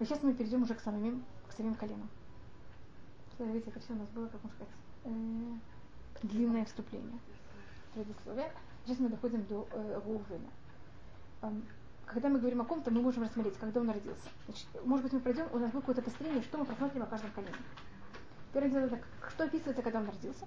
И сейчас мы перейдем уже к самим, к самим коленам. Видите, это все у нас было, как можно сказать, э, длинное вступление, предисловие. Сейчас мы доходим до э, Рувена. Эм, когда мы говорим о ком-то, мы можем рассмотреть, когда он родился. Значит, может быть, мы пройдем, у нас будет какое-то построение, что мы просмотрим о каждом колене. Первое дело, так, что описывается, когда он родился.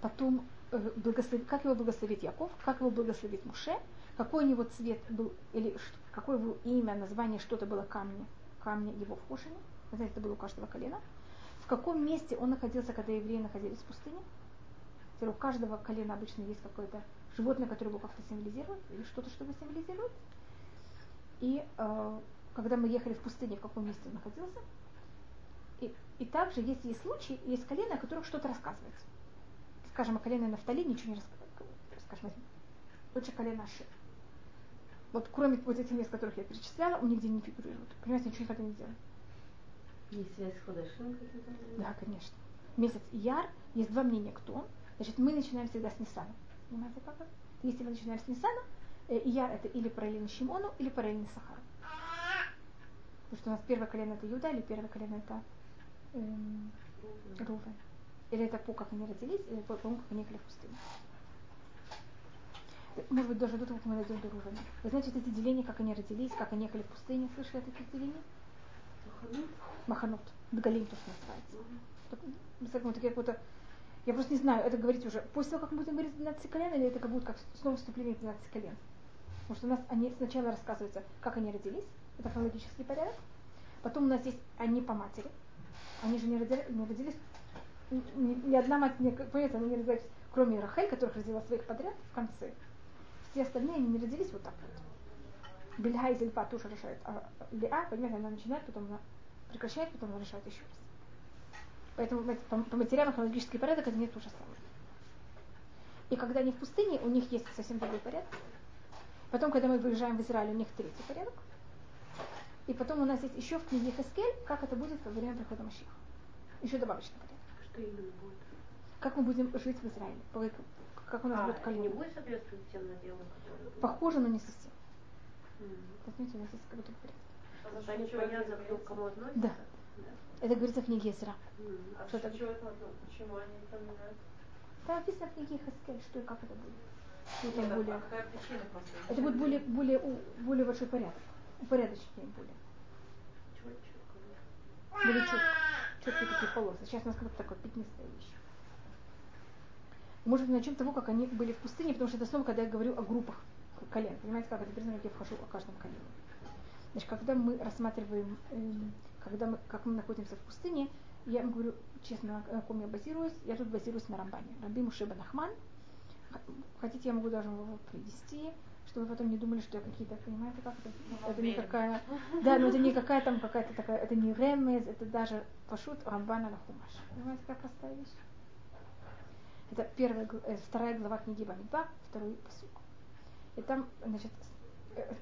Потом, э, благослов... как его благословит Яков, как его благословит Муше, какой у него цвет был, или какое его имя, название, что-то было камни, камни его в знаете, это было у каждого колена. В каком месте он находился, когда евреи находились в пустыне. У каждого колена обычно есть какое-то животное, которое его как-то символизирует, или что-то, что его символизирует. И э, когда мы ехали в пустыне, в каком месте он находился. И, и также, если есть случаи, есть колено, о которых что-то рассказывается. Скажем, о колене Нафтали ничего не рассказывается. Скажем, лучше колено Аши. Вот кроме вот этих мест, которых я перечисляла, он нигде не фигурирует. Понимаете, ничего никогда не делает. Есть связь с Ходашим? Да, конечно. Месяц Яр, есть два мнения, кто он. Значит, мы начинаем всегда с Нисана. Понимаете, как это? Если мы начинаем с Нисана, э, Яр это или параллельно Шимону, или параллельно Сахару. Потому что у нас первое колено это Юда, или первое колено это эм, Рувен. Или это по как они родились, или по тому, как они ехали в пустыню. Может быть, даже до того, как мы найдем Рувена. Вы знаете, эти деления, как они родились, как они ехали в пустыне, слышали о таких делениях? Маханут. Дгалим то, что называется. Так, такие какой-то я просто не знаю, это говорить уже после того, как мы будем говорить 12 колен, или это как будет как снова вступление в 12 колен. Потому что у нас они сначала рассказываются, как они родились, это хронологический порядок. Потом у нас есть они по матери. Они же не родились, не родились ни, ни одна мать, не, понимаете, они не родились, кроме Рахель, которых родила своих подряд в конце. Все остальные они не родились вот так вот. Бельга и Зельпа тоже решают. А Леа, понимаете, она начинает, потом она прекращает, потом она решает еще раз. Поэтому по, по материалам хронологический порядок это не то же самое. И когда они в пустыне, у них есть совсем другой порядок. Потом, когда мы выезжаем в Израиль, у них третий порядок. И потом у нас есть еще в книге Хаскель, как это будет во время прихода Машиха. Еще добавочный порядок. Что именно будет? Как мы будем жить в Израиле. Как у нас а, будет колено. не будет соответствовать тем наделам, которые Похоже, но не совсем. Mm-hmm. Посмотрите, у нас есть какой-то А порядок. за непонятно, кто к кому относится? Да. Это говорится в книге Эсра. Mm. А Что что, это? чего это, почему они поменяют? Там написано в книге Хаскель, что и как это будет. Что это Нет, более... а какая причина просто? Это будет более, более, у- более большой порядок. Упорядочнее более. Более четко. Четкие такие полосы. Сейчас у нас как-то такое пятнистая вещь. Может быть, начнем с того, как они были в пустыне, потому что это снова, когда я говорю о группах колен. Понимаете, как это признак, я вхожу о каждом колене. Значит, когда мы рассматриваем, эм, когда мы, как мы находимся в пустыне, я вам говорю честно, на ком я базируюсь. Я тут базируюсь на Рамбане. Раби Мушеба Нахман. Хотите, я могу даже его привести, чтобы вы потом не думали, что я какие-то, понимаете, как это? Это не какая, да, но это не какая там какая-то такая, это не ремез, это даже пашут Рамбана Лахумаш. Понимаете, какая простая вещь? Это первая, э, вторая глава книги Бамидба, второй посук. И там, значит, э,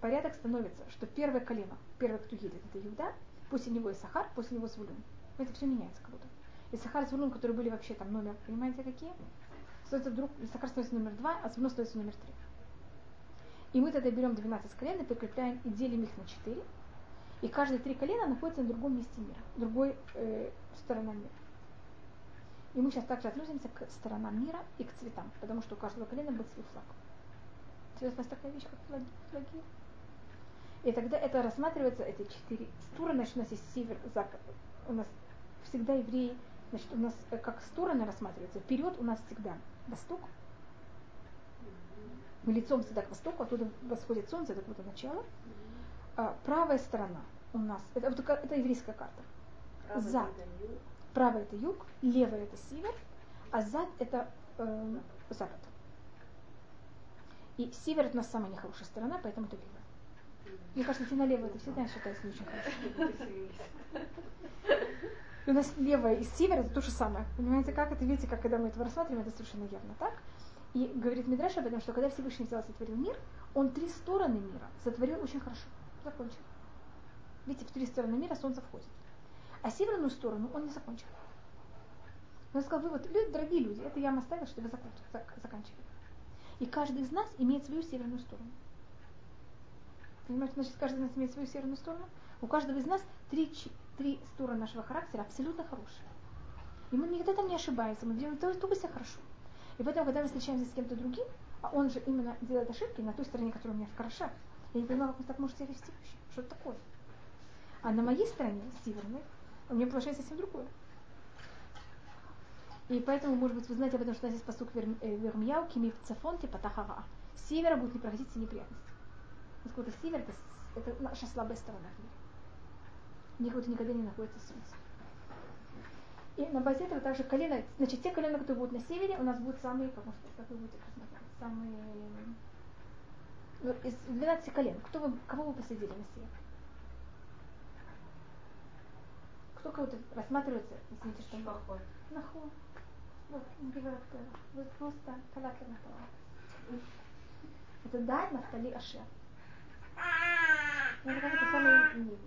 порядок становится, что первое колено, первое, кто едет, это Иуда, после него и Сахар, после него Звулун. Это все меняется как будто. И Сахар и Звулун, которые были вообще там номер, понимаете, какие? Становится вдруг, Сахар становится номер два, а Звулун становится номер три. И мы тогда берем 12 колен и прикрепляем и делим их на 4. И каждые три колена находятся на другом месте мира, другой э, сторона мира. И мы сейчас также относимся к сторонам мира и к цветам, потому что у каждого колена был свой флаг. Сейчас у нас такая вещь, как флаги. флаги. И тогда это рассматривается, эти четыре стороны, значит, у нас есть север, запад. У нас всегда евреи, значит, у нас э, как стороны рассматриваются. Вперед у нас всегда восток. Мы лицом всегда к востоку, оттуда восходит солнце, это вот начало. А правая сторона у нас, это, это еврейская карта. Правый Зад. Правая это юг, левая это север, а зад это э, запад. И север это у нас самая нехорошая сторона, поэтому это левая. Мне кажется, идти налево это всегда считается не очень хорошо. И у нас левая и север это то же самое. Понимаете, как это? Видите, как когда мы это рассматриваем, это совершенно явно так. И говорит Мидраша об этом, что когда Всевышний взял сотворил мир, он три стороны мира сотворил очень хорошо. Закончил. Видите, в три стороны мира солнце входит. А северную сторону он не закончил. Он сказал, вы вот, люди, дорогие люди, это я вам оставил, чтобы вы заканчивали. И каждый из нас имеет свою северную сторону. Понимаете, значит, каждый из нас имеет свою северную сторону. У каждого из нас три, три стороны нашего характера абсолютно хорошие. И мы никогда там не ошибаемся, мы делаем только, только себя хорошо. И поэтому, когда мы встречаемся с кем-то другим, а он же именно делает ошибки на той стороне, которая у меня хороша, я не понимаю, как он так может себя вести вообще. Что это такое? А на моей стороне, северной, у меня положение совсем другое. И поэтому, может быть, вы знаете об этом, что у нас есть посук Вермияу, Кими Цафон, типа Тахара. С севера будут не проходить все неприятности. Насколько север это, это наша слабая сторона в мире. Вот никогда не находится солнце. И на базе этого также колено, значит, те колена, которые будут на севере, у нас будут самые, как, сказать, как вы будете рассматривать, самые, ну, из 12 колен, кто вы, кого вы посадили на север? кто кого-то рассматривается, извините, что плохой. Нахуй. Вот, э, Вот просто калакер нахуй. Это дай столе Ашер. Это как-то самое нижнее.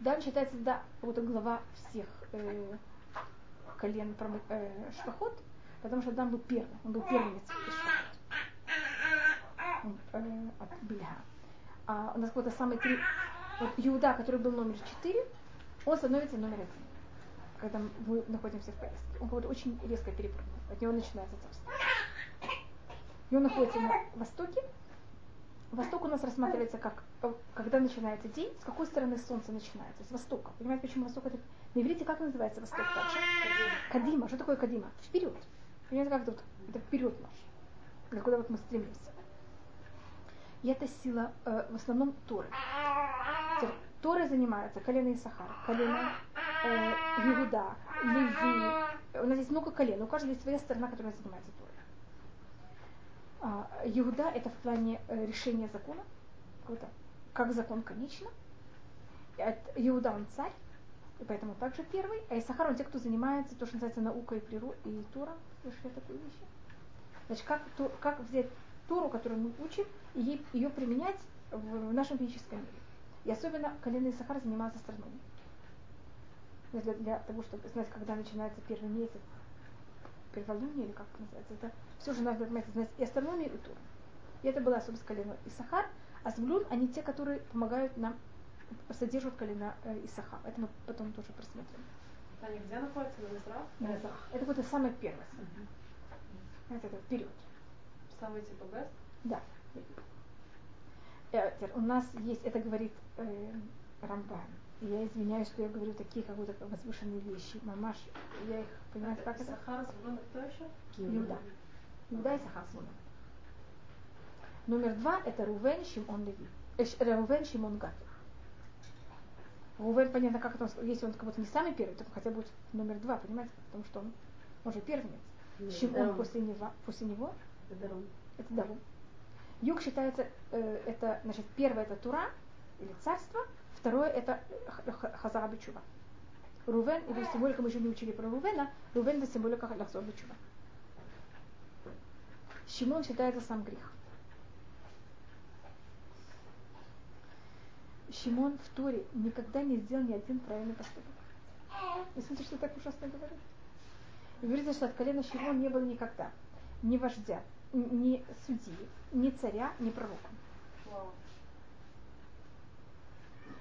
Дан считается, да, вот глава всех э, колен э, шпахот, потому что Дан был первым, он был первым из шпахот. Э, от А у нас вот самые три, вот Иуда, который был номер четыре, он становится номер один когда мы находимся в поездке. Он кого-то очень резко перепрыгнул. От него начинается царство. И он находится на востоке. Восток у нас рассматривается как, э, когда начинается день, с какой стороны солнце начинается, с востока. Понимаете, почему восток это... На иврите как называется восток также? Кадима. Что такое кадима? Вперед. Понимаете, как тут? Это вперед наш. Куда вот мы стремимся. И это сила э, в основном Торы. Торы занимаются колено Исахар, колено э, Иуда, Леви. У нас есть много колен, у каждого есть своя сторона, которая занимается Торой. А, Иуда это в плане э, решения закона, как закон конечно. Иуда он царь, и поэтому также первый. А Исахар он те, кто занимается, то, что называется наука и природа, и Тора. Слышали такую вещь? Значит, как, Ту- как взять Туру, которую мы учим, и ее применять в, в нашем физическом мире. И особенно колено Исахар занимался астрономией. Для, для того, чтобы знать, когда начинается первый месяц, перволуние, или как это называется, это все же надо понимаете, знать и астрономию, и Туру. И это была особенно колено Исахар, а Звулун, они те, которые помогают нам, содержат колено э, Исахар. Это мы потом тоже просмотрим. Они где находятся? На Мизрах? На Исахар. Это вот самое первое. Знаете, это вперед. Самый типа бест? Да. Э, У нас есть, это говорит э, Рамбан. Я извиняюсь, что я говорю такие как будто возвышенные вещи. Мамаш, я их, понимаете, как это? Сахар, Звулун, кто еще? Иуда. Иуда и Сахар Звулун. Номер два это Рувен, Шимон, Леви. Э, Ш- Рувен, Шимон, Гад. Рувен, понятно, как это, он- если он как будто не самый первый, то хотя бы номер два, понимаете, потому что он, он же первенец. Шимон после него, после него это Дарум. Юг считается, э, это, значит, первое это Тура, или царство, второе это Х- Х- Хазара Бичува. Рувен, его символика мы еще не учили про Рувена, Рувен это символика Лахзор Бичува. Шимон считается сам грех. Шимон в Торе никогда не сделал ни один правильный поступок. И смотрите, что так ужасно говорит. Говорится, что от колена Шимон не было никогда ни вождя, ни судьи, ни царя, ни пророка.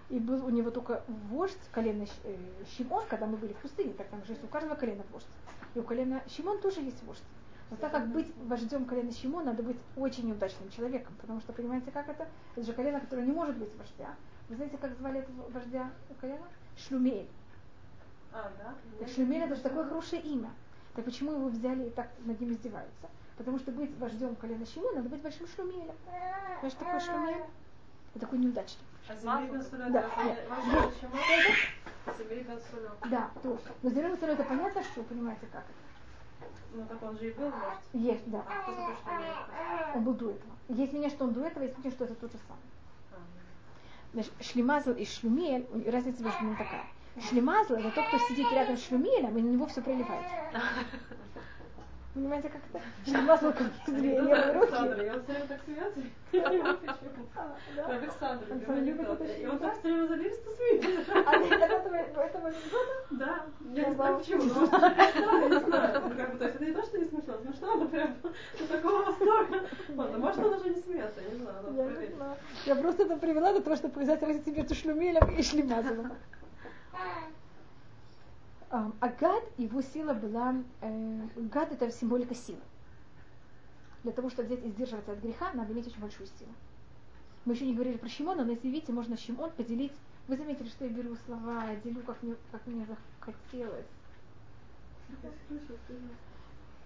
И был у него только вождь колена Щ- э, Шимон, когда мы были в пустыне, так там же есть у каждого колена вождь. И у колена Шимон тоже есть вождь. Но так как быть вождем колена Шимон, надо быть очень неудачным человеком, потому что, понимаете, как это? Это же колено, которое не может быть вождя. Вы знаете, как звали этого вождя колена? Шлюмель. А, да? Так Шлюмель это же такое хорошее имя. Так почему его взяли и так над ним издеваются? Потому что быть вождем колена Шимона, надо быть большим шлюмелем. Знаешь, что такое шлюмель? Это такой неудачник. А Да. Да, тоже. Но Зерем это понятно, что, понимаете, как это. Ну так он же и был вождь. Есть, да. А кто такой, что не Он был до этого. Есть мнение, что он до этого, есть мнение, что это тот же самый. Значит, шлемазл и шлюмель, разница между ними такая. Шлемазл это тот, кто сидит рядом с шлюмелем, и на него все проливается. Понимаете, как это? Шлема с луком из две левые Александр, руки. я все время так смеяться. Я не знаю почему. Да? Александр, И он так все время залез, что смеется. А это этого, этого анекдота? Да, я Ну, не знаю почему, я не знаю. Ну, то есть это не то, что не смешно, но прям до такого восторга. Ладно, может он уже не смеется, я не знаю. Я просто это привела для того, чтобы показать разницу между шлюмелем и шлемазовым. А а его сила была, э, гад это символика силы. Для того, чтобы взять и сдерживаться от греха, надо иметь очень большую силу. Мы еще не говорили про Шимона, но если видите, можно Шимон поделить. Вы заметили, что я беру слова, делю, как мне, как мне захотелось.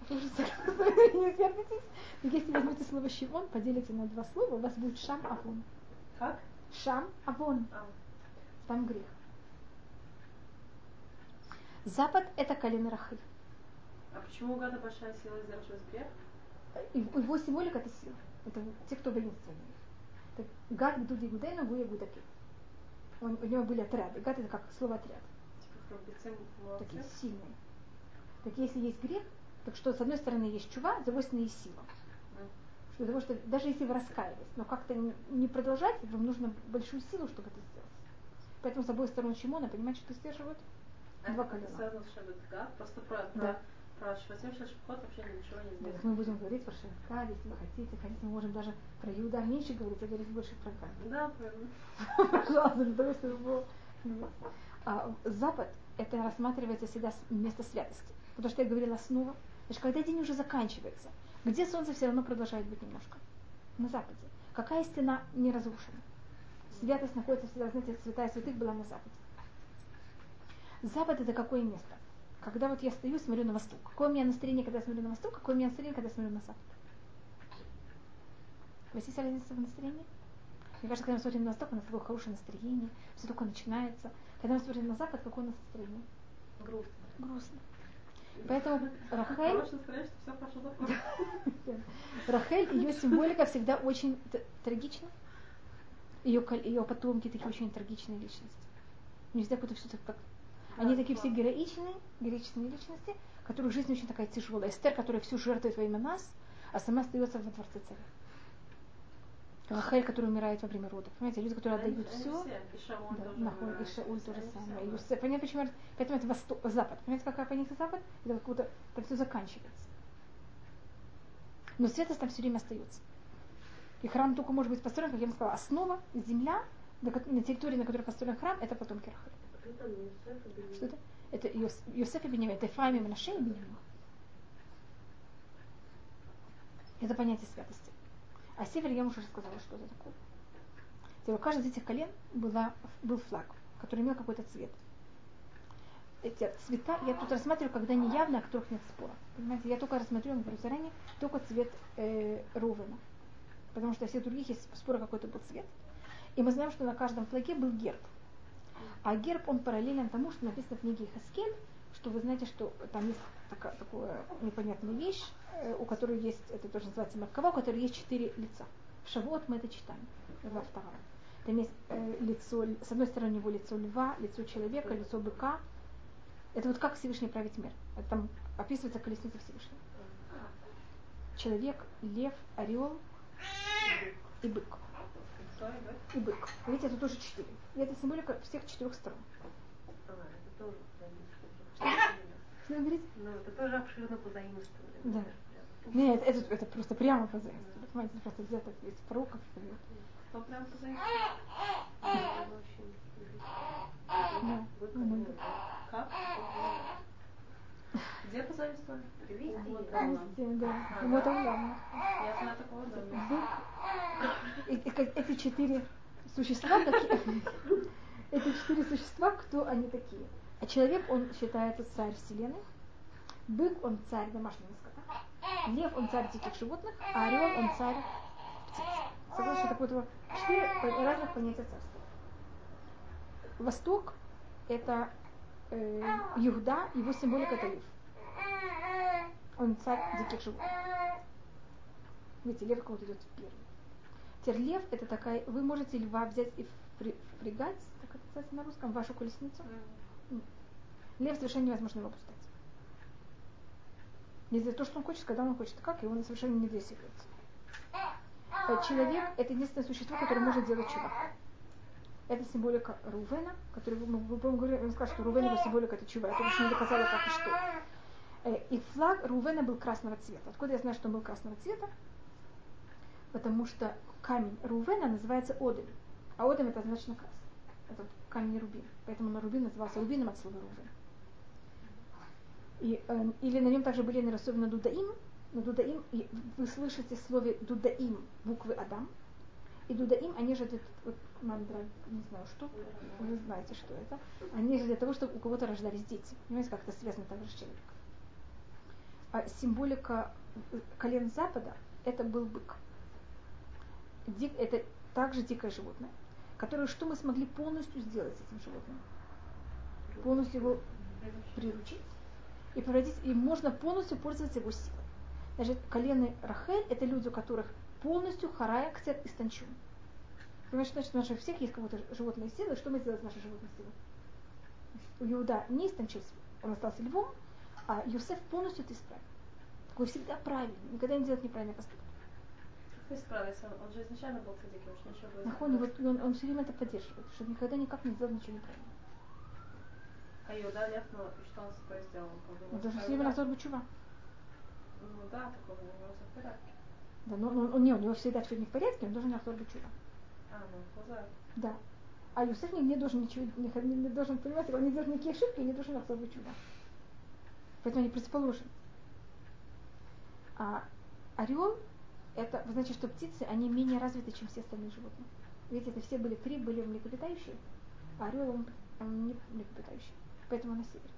Не сердитесь. Если возьмете слово Шимон, поделите на два слова, у вас будет Шам Авон. Как? Шам Авон. А, Там грех. Запад это колено Рахиль. а почему гада большая сила сдерживать грех? Его символика это сила. Это те, кто воинственные. Так, Гад Гдуди Гудейну Гуя Гудаки. Он, у него были отряды. Гад это как слово отряд. Типа Такие сильные. Так если есть грех, так что с одной стороны есть чува, с другой стороны есть сила. Что потому что даже если вы раскаялись, но как-то не- не продолжать, вам нужно большую силу, чтобы это сделать. Поэтому с обоих сторон Шимона, понимаете, что сдерживают? А Два колена. Просто про, Да. про Шватим Шашпхот вообще ничего не так мы будем говорить про Шевка, если вы хотите. Хотите, мы можем даже про Иуда меньше говорить, а говорить больше про Гад. Да, правильно. Пожалуйста, для того, чтобы было... А, Запад, это рассматривается всегда место святости. Потому что я говорила снова. Значит, когда день уже заканчивается, где солнце все равно продолжает быть немножко? На западе. Какая стена не разрушена? Святость находится всегда, знаете, святая святых была на западе. Запад это какое место? Когда вот я стою, смотрю на восток. Какое у меня настроение, когда я смотрю на восток, какое у меня настроение, когда я смотрю на запад? У вас есть разница в настроении? Мне кажется, когда мы смотрим на восток, у нас такое хорошее настроение, все только начинается. Когда мы смотрим на запад, какое у нас настроение? Грустно. Грустно. Поэтому Рахель, ее символика всегда очень трагична. Ее, ее потомки такие очень трагичные личности. Не всегда какое-то все так. Они такие все героичные, героичные личности, которых жизнь очень такая тяжелая. Эстер, которая всю жертвует во имя нас, а сама остается во дворце царя. Рахель, которая умирает во время родов. Понимаете, люди, которые отдают они все. И Шамон да, тоже и. Шауль самое. и. Юсеф. Понятно, почему? это- Поэтому это восток, запад. Понимаете, какая понятие запад? Это как будто там все заканчивается. Но святость там все время остается. И храм только может быть построен, как я вам сказала, основа, земля, на, территории, на которой построен храм, это потомки Рахель. Что это? Это Йос- Йосеф и Бенjamin, это Ефраим и Менаше и Бенjamin. Это понятие святости. А север я уже рассказала, что это такое. Теперь у каждого из этих колен была, был флаг, который имел какой-то цвет. Эти цвета я тут рассматриваю, когда не явно, о которых нет спора. Понимаете, я только рассматриваю, говорю заранее, только цвет э, Рувена. Потому что все других есть споры, какой-то был цвет. И мы знаем, что на каждом флаге был герб. А герб, он параллелен тому, что написано в книге Хаскель, что вы знаете, что там есть такая, такая непонятная вещь, э, у которой есть, это тоже называется Меркава, у которой есть четыре лица. В Шавуот мы это читаем, во втором. Там есть э, лицо, с одной стороны у него лицо льва, лицо человека, лицо быка. Это вот как Всевышний правит мир. Это там описывается колесница Всевышнего. Человек, лев, орел и бык. И бык? Видите, это тоже четыре. И это символика всех четырех сторон. А, Что вы говорите? Ну, это тоже обширно позаимствовали. Да. Нет, это, это просто прямо позаимствовали. Понимаете, это просто взято из пророков. Кто прям позаимствовал? Да. Где позаимствовали? Вот, это главное. Я знаю такого, как Эти четыре существа, эти четыре существа, кто они такие? А человек, он считается царь вселенной. Бык, он царь домашнего скота. Лев, он царь диких животных. А орел, он царь птиц. Согласны, что такое вот четыре разных понятия царства. Восток – это э, Иуда, его символика – это лев. Он царь диких животных. Видите, лев кого-то идет первый. Теперь лев это такая, вы можете льва взять и впри- впрягать, как это называется на русском, вашу колесницу. Лев совершенно невозможно его пускать. Не за то, что он хочет, когда он хочет как, и он совершенно не. Э, Человек – это единственное существо, которое может делать чудо. Это символика Рувена, который мы, мы, говорили, он сказал, что Рувен его символика это чува. Только что не доказала, как и что. Э, И флаг Рувена был красного цвета. Откуда я знаю, что он был красного цвета? Потому что камень Рувена называется Одем. А Одем это значит красный. Это камень рубин. Поэтому на рубин назывался рубином от слова Рувен. И, э, или на нем также были нарисованы Дудаим. Но Дудаим, и вы слышите в слове Дудаим буквы Адам. И Дудаим, они же, для- вот, мандра, не знаю что, вы знаете, что это. Они же для того, чтобы у кого-то рождались дети. Понимаете, как это связано также с человеком. А символика э, колен Запада это был бык. Дик, это также дикое животное, которое что мы смогли полностью сделать с этим животным? Полностью его приручить и превратить, и можно полностью пользоваться его силой. Значит, колены Рахель это люди, у которых полностью харая ктет истончен. Понимаешь, значит, у у всех есть какая-то животная сила, что мы сделали с нашей животной силой? У Иуда не истончился, он остался львом, а Юсеф полностью это исправил. Такой всегда правильный, никогда не делает неправильный поступок. Как не справиться? Он, он же изначально был цадик, уж ничего было. Нахон, вот он, он все время это поддерживает, чтобы никогда никак не сделал ничего неправильно. А Иуда Лев, ну, и что он с собой сделал? Бы, Он может, даже все время Иуда- разор бычува. Ну да, такого у него все в порядке. Да, но, но, он, не, у него всегда все не в порядке, он должен разор бычува. А, ну. Да. А Юсеф не, не должен ничего, не, не- не должен, понимаете, он не делает никакие ошибки не должен разор бычува. Поэтому они противоположны. А орел, это знаете, что птицы, они менее развиты, чем все остальные животные. Видите, это все были три, были млекопитающие, а орел, он, он не млекопитающий. Поэтому на севере.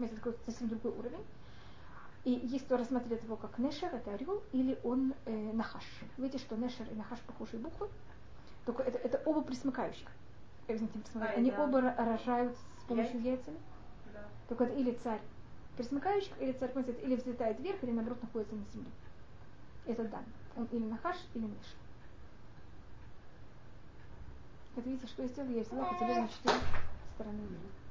Это такой совсем другой уровень. И есть кто рассматривает его как Нешер, это орел, или он э, Нахаш. Видите, что Нешер и Нахаш похожие буквы, только это, это оба присмыкающих. Извините, присмыкающих. Они да. оба ро- рожают с помощью Яйца? яйцами. Да. Только это или царь присмыкающих, или царь понимаете, или взлетает вверх, или наоборот находится на земле. Это дан. Он или Нахаш, или Нешер. Это видите, что я сделала? Я взяла поделила на четыре стороны мира.